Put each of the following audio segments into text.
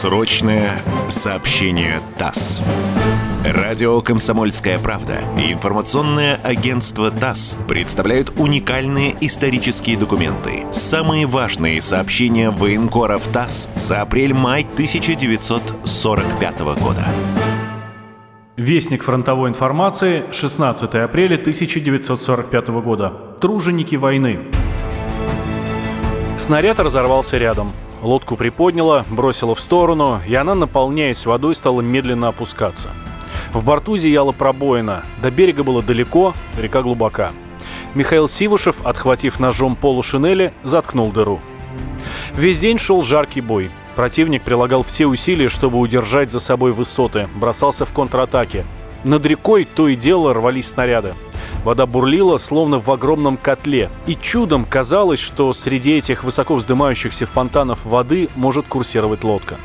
Срочное сообщение ТАСС. Радио «Комсомольская правда» и информационное агентство ТАСС представляют уникальные исторические документы. Самые важные сообщения военкоров ТАСС за апрель-май 1945 года. Вестник фронтовой информации, 16 апреля 1945 года. Труженики войны. Снаряд разорвался рядом. Лодку приподняло, бросило в сторону, и она, наполняясь водой, стала медленно опускаться. В борту зияла пробоина, до берега было далеко, река глубока. Михаил Сивушев, отхватив ножом полу шинели, заткнул дыру. Весь день шел жаркий бой. Противник прилагал все усилия, чтобы удержать за собой высоты, бросался в контратаке. Над рекой то и дело рвались снаряды. Вода бурлила, словно в огромном котле, и чудом казалось, что среди этих высоко вздымающихся фонтанов воды может курсировать лодка.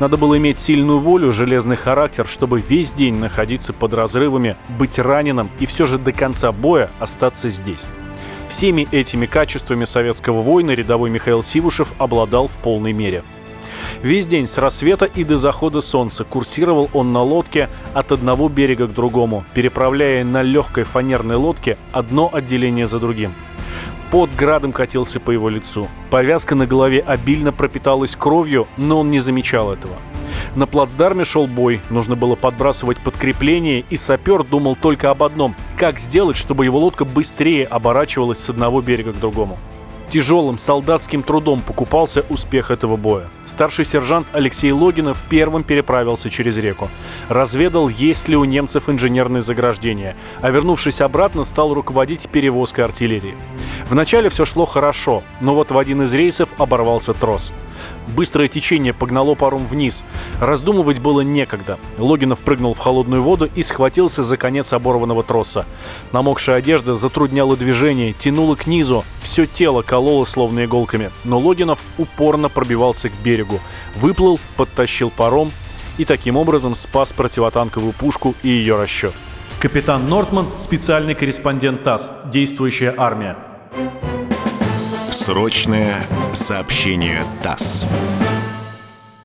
Надо было иметь сильную волю, железный характер, чтобы весь день находиться под разрывами, быть раненым и все же до конца боя остаться здесь. Всеми этими качествами советского воина рядовой Михаил Сивушев обладал в полной мере – Весь день с рассвета и до захода солнца курсировал он на лодке от одного берега к другому, переправляя на легкой фанерной лодке одно отделение за другим. Под градом катился по его лицу. Повязка на голове обильно пропиталась кровью, но он не замечал этого. На плацдарме шел бой, нужно было подбрасывать подкрепление, и сапер думал только об одном – как сделать, чтобы его лодка быстрее оборачивалась с одного берега к другому. Тяжелым солдатским трудом покупался успех этого боя. Старший сержант Алексей Логинов первым переправился через реку. Разведал, есть ли у немцев инженерные заграждения, а вернувшись обратно, стал руководить перевозкой артиллерии. Вначале все шло хорошо, но вот в один из рейсов оборвался трос. Быстрое течение погнало паром вниз. Раздумывать было некогда. Логинов прыгнул в холодную воду и схватился за конец оборванного троса. Намокшая одежда затрудняла движение, тянула к низу, все тело кололо словно иголками. Но Логинов упорно пробивался к берегу. Выплыл, подтащил паром и таким образом спас противотанковую пушку и ее расчет. Капитан Нортман, специальный корреспондент ТАСС, действующая армия. Срочное сообщение ТАСС.